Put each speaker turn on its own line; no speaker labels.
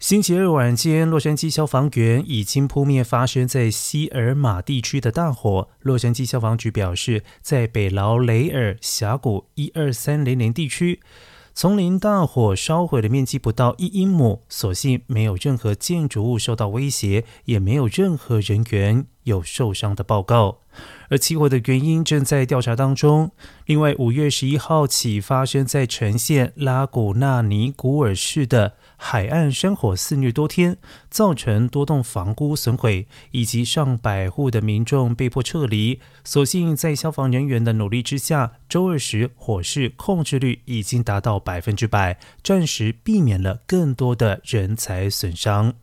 星期日晚间，洛杉矶消防员已经扑灭发生在西尔马地区的大火。洛杉矶消防局表示，在北劳雷尔峡谷一二三零零地区，丛林大火烧毁的面积不到一英亩，所幸没有任何建筑物受到威胁，也没有任何人员有受伤的报告。而起火的原因正在调查当中。另外，五月十一号起发生在城县拉古纳尼古尔市的海岸山火肆虐多天，造成多栋房屋损毁，以及上百户的民众被迫撤离。所幸在消防人员的努力之下，周二时火势控制率已经达到百分之百，暂时避免了更多的人才损伤。